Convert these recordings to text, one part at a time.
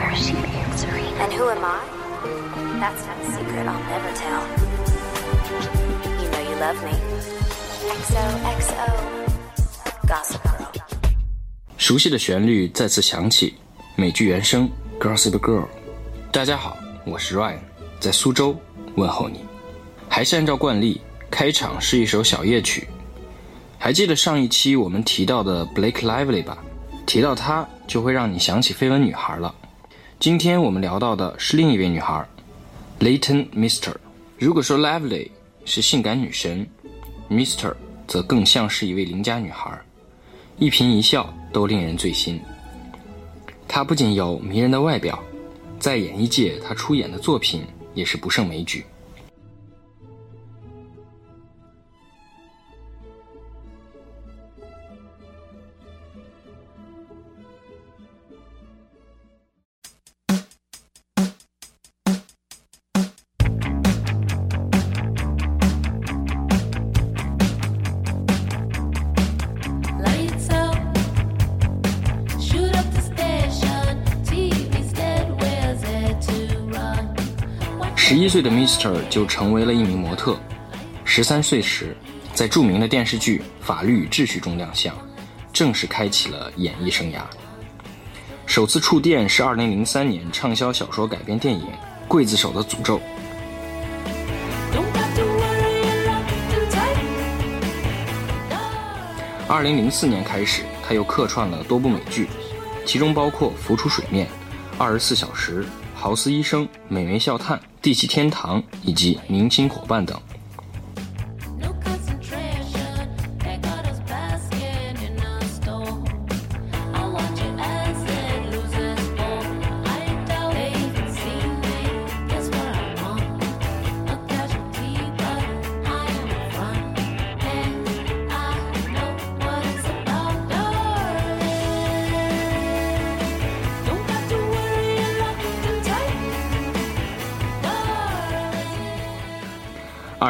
where she answering? And who am I? That's not a secret I'll never tell. You know you love me. XOXO. Gossip Girl. 熟悉的旋律再次响起，美剧原声《Gossip Girl》。大家好，我是 Ryan，在苏州问候你。还是按照惯例，开场是一首小夜曲。还记得上一期我们提到的 Blake Lively 吧？提到她，就会让你想起绯闻女孩了。今天我们聊到的是另一位女孩，Layton Mister。如果说 Lively 是性感女神，Mister 则更像是一位邻家女孩，一颦一笑都令人醉心。她不仅有迷人的外表，在演艺界她出演的作品也是不胜枚举。岁的 Mister 就成为了一名模特，十三岁时在著名的电视剧《法律与秩序》中亮相，正式开启了演艺生涯。首次触电是2003年畅销小说改编电影《刽子手的诅咒》。二零零四年开始，他又客串了多部美剧，其中包括《浮出水面》《二十四小时》《豪斯医生》《美眉笑探》《地气天堂》以及《明星伙伴》等。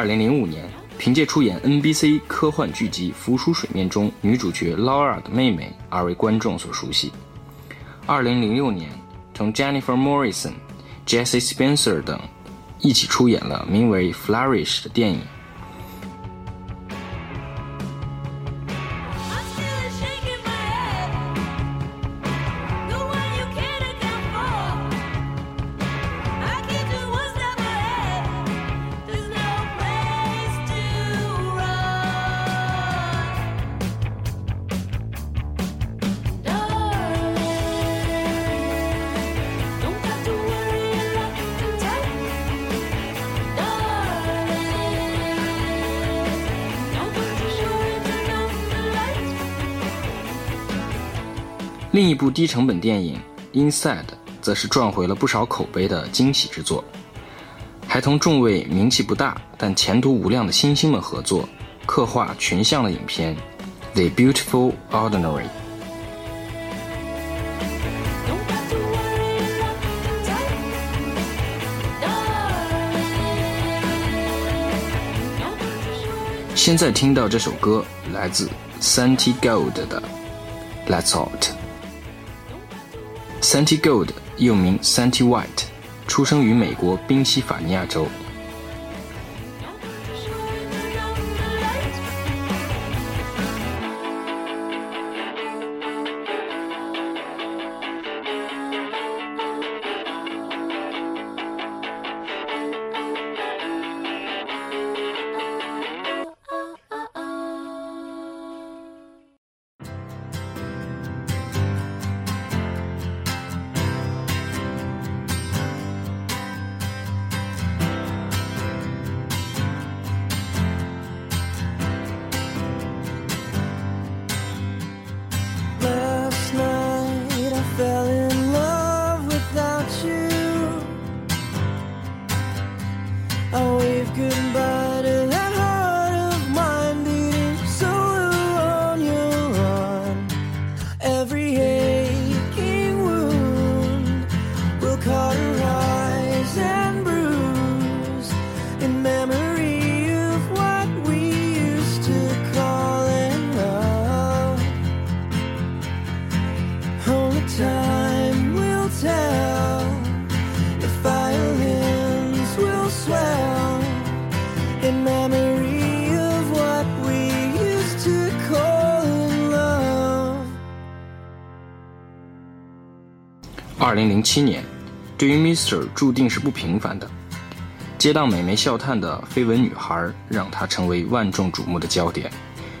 二零零五年凭借出演 nbc 科幻剧集浮出水面中女主角劳尔的妹妹而为观众所熟悉。二零零六年同 jennifer morrison jesse spencer 等一起出演了名为 flourish 的电影。另一部低成本电影《Inside》则是赚回了不少口碑的惊喜之作。还同众位名气不大但前途无量的新星们合作，刻画群像的影片《The Beautiful Ordinary》。现在听到这首歌，来自 Santi Gold 的《Let's Out》。Santi Gold 又名 Santi White，出生于美国宾夕法尼亚州。二零零七年对于 mister 注定是不平凡的。接档美眉笑探的绯闻女孩让她成为万众瞩目的焦点。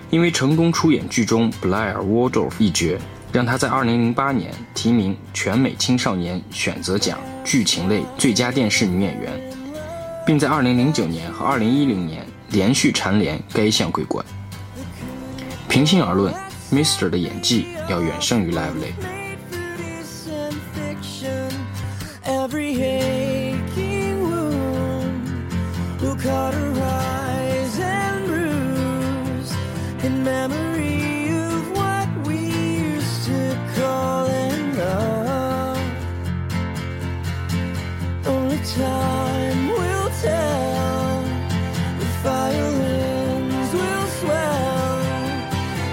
因为成功出演剧中 blair Wardorf 一角让她在二零零八年提名全美青少年选择奖剧情类最佳电视女演员。并在二零零九年和二零一零年连续蝉联该项桂冠。平心而论 mister 的演技要远胜于 lively time will tell. The violins will swell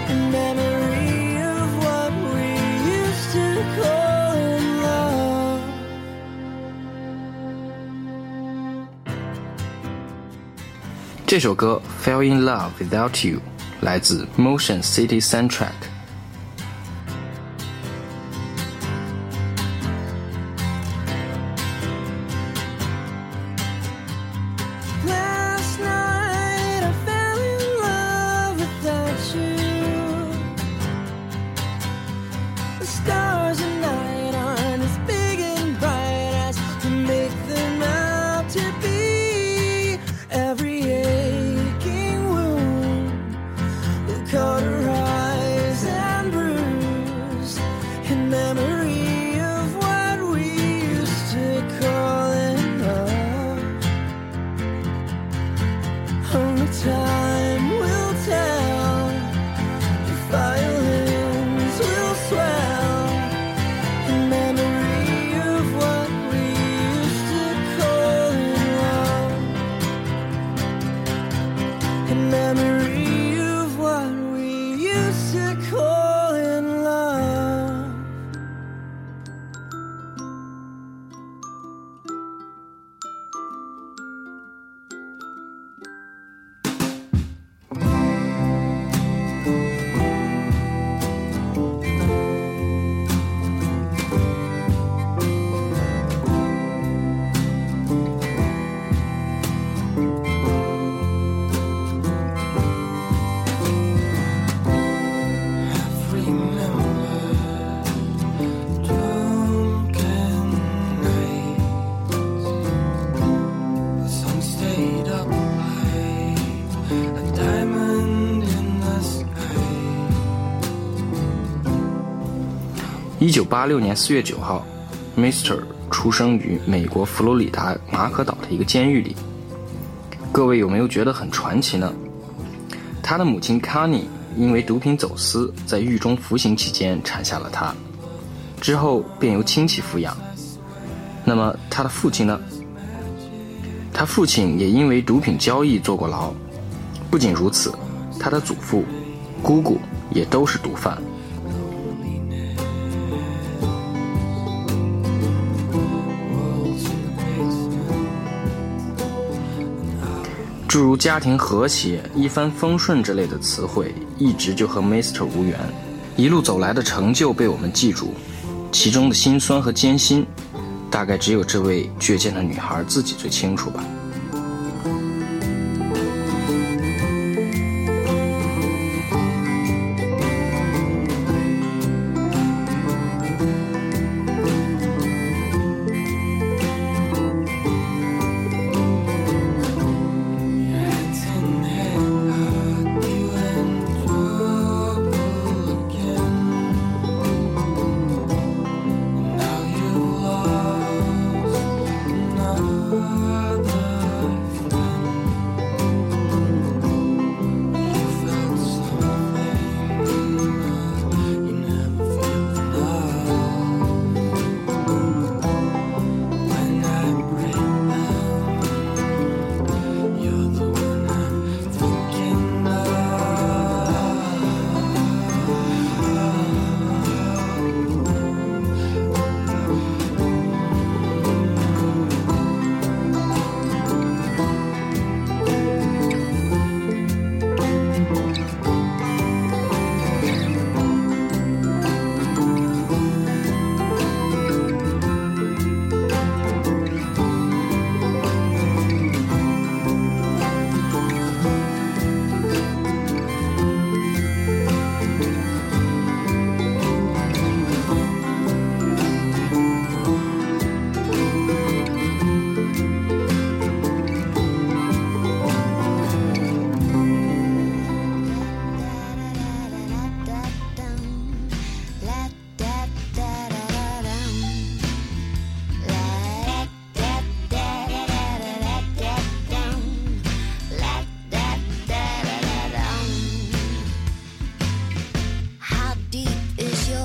in memory of what we used to call in love. 这首歌《Fell in Love Without You》来自 Motion City Soundtrack。 Time 一九八六年四月九号，Mister 出生于美国佛罗里达马可岛的一个监狱里。各位有没有觉得很传奇呢？他的母亲 Connie 因为毒品走私，在狱中服刑期间产下了他，之后便由亲戚抚养。那么他的父亲呢？他父亲也因为毒品交易坐过牢。不仅如此，他的祖父、姑姑也都是毒贩。诸如家庭和谐、一帆风顺之类的词汇，一直就和 Mr 无缘。一路走来的成就被我们记住，其中的辛酸和艰辛，大概只有这位倔强的女孩自己最清楚吧。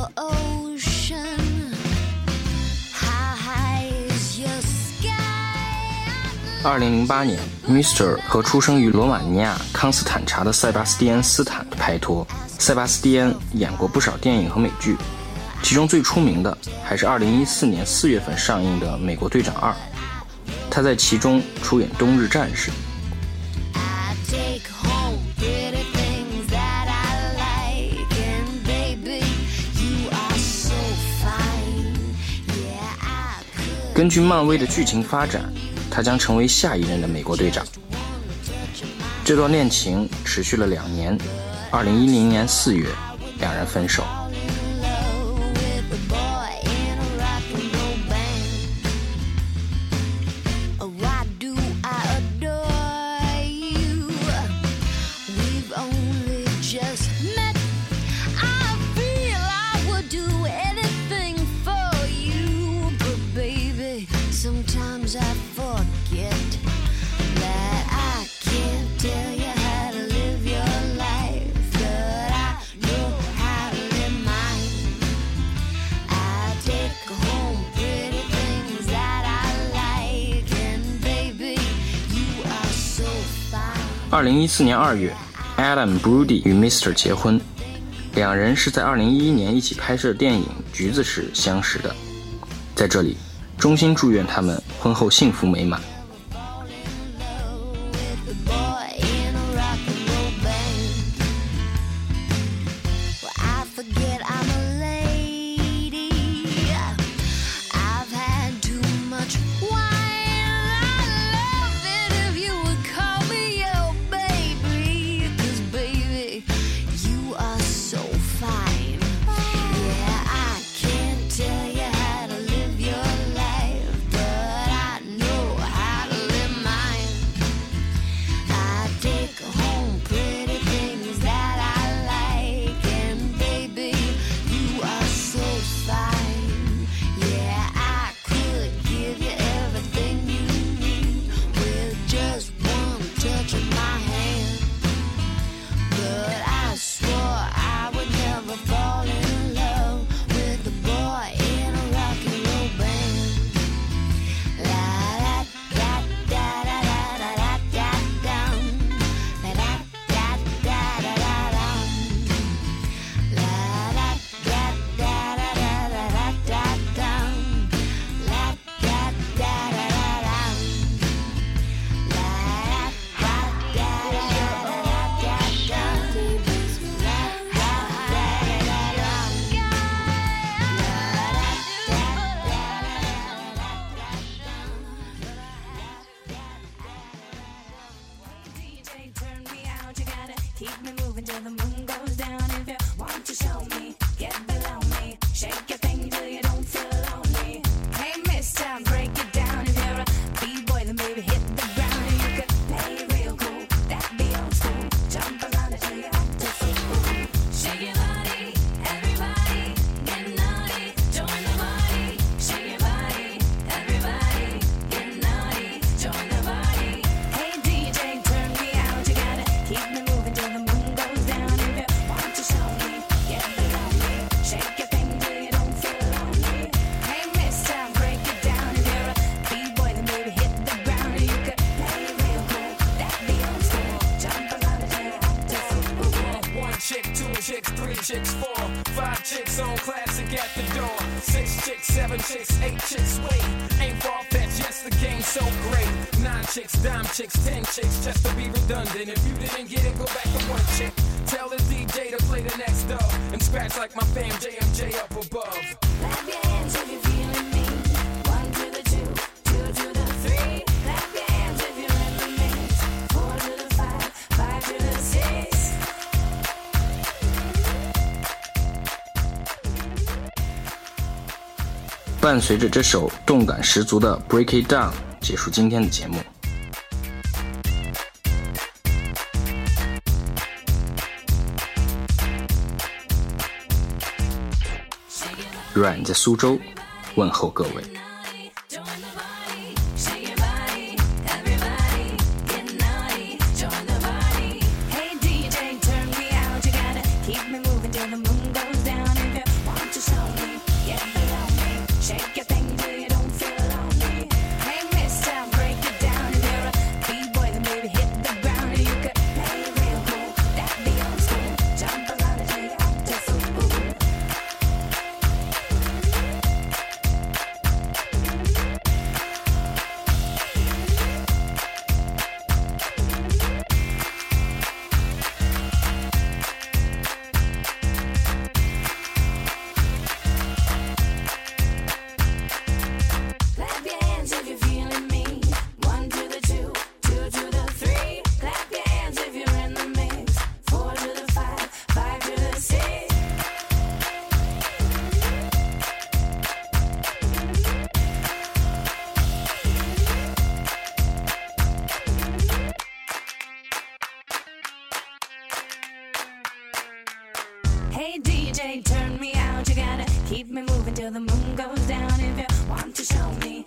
二零零八年，Mister 和出生于罗马尼亚康斯坦察的塞巴斯蒂安斯坦拍拖。塞巴斯蒂安演过不少电影和美剧，其中最出名的还是二零一四年四月份上映的《美国队长二》，他在其中出演冬日战士。根据漫威的剧情发展他将成为下一任的美国队长。这段恋情持续了两年二零一零年四月两人分手。二零一四年二月，Adam Brody 与 Mr 结婚，两人是在二零一一年一起拍摄电影《橘子》时相识的。在这里，衷心祝愿他们婚后幸福美满。伴随着这首动感十足的 break it down 结束今天的节目。阮在苏州问候各位。Hey DJ, turn me out. You gotta keep me moving till the moon goes down. If you want to show me.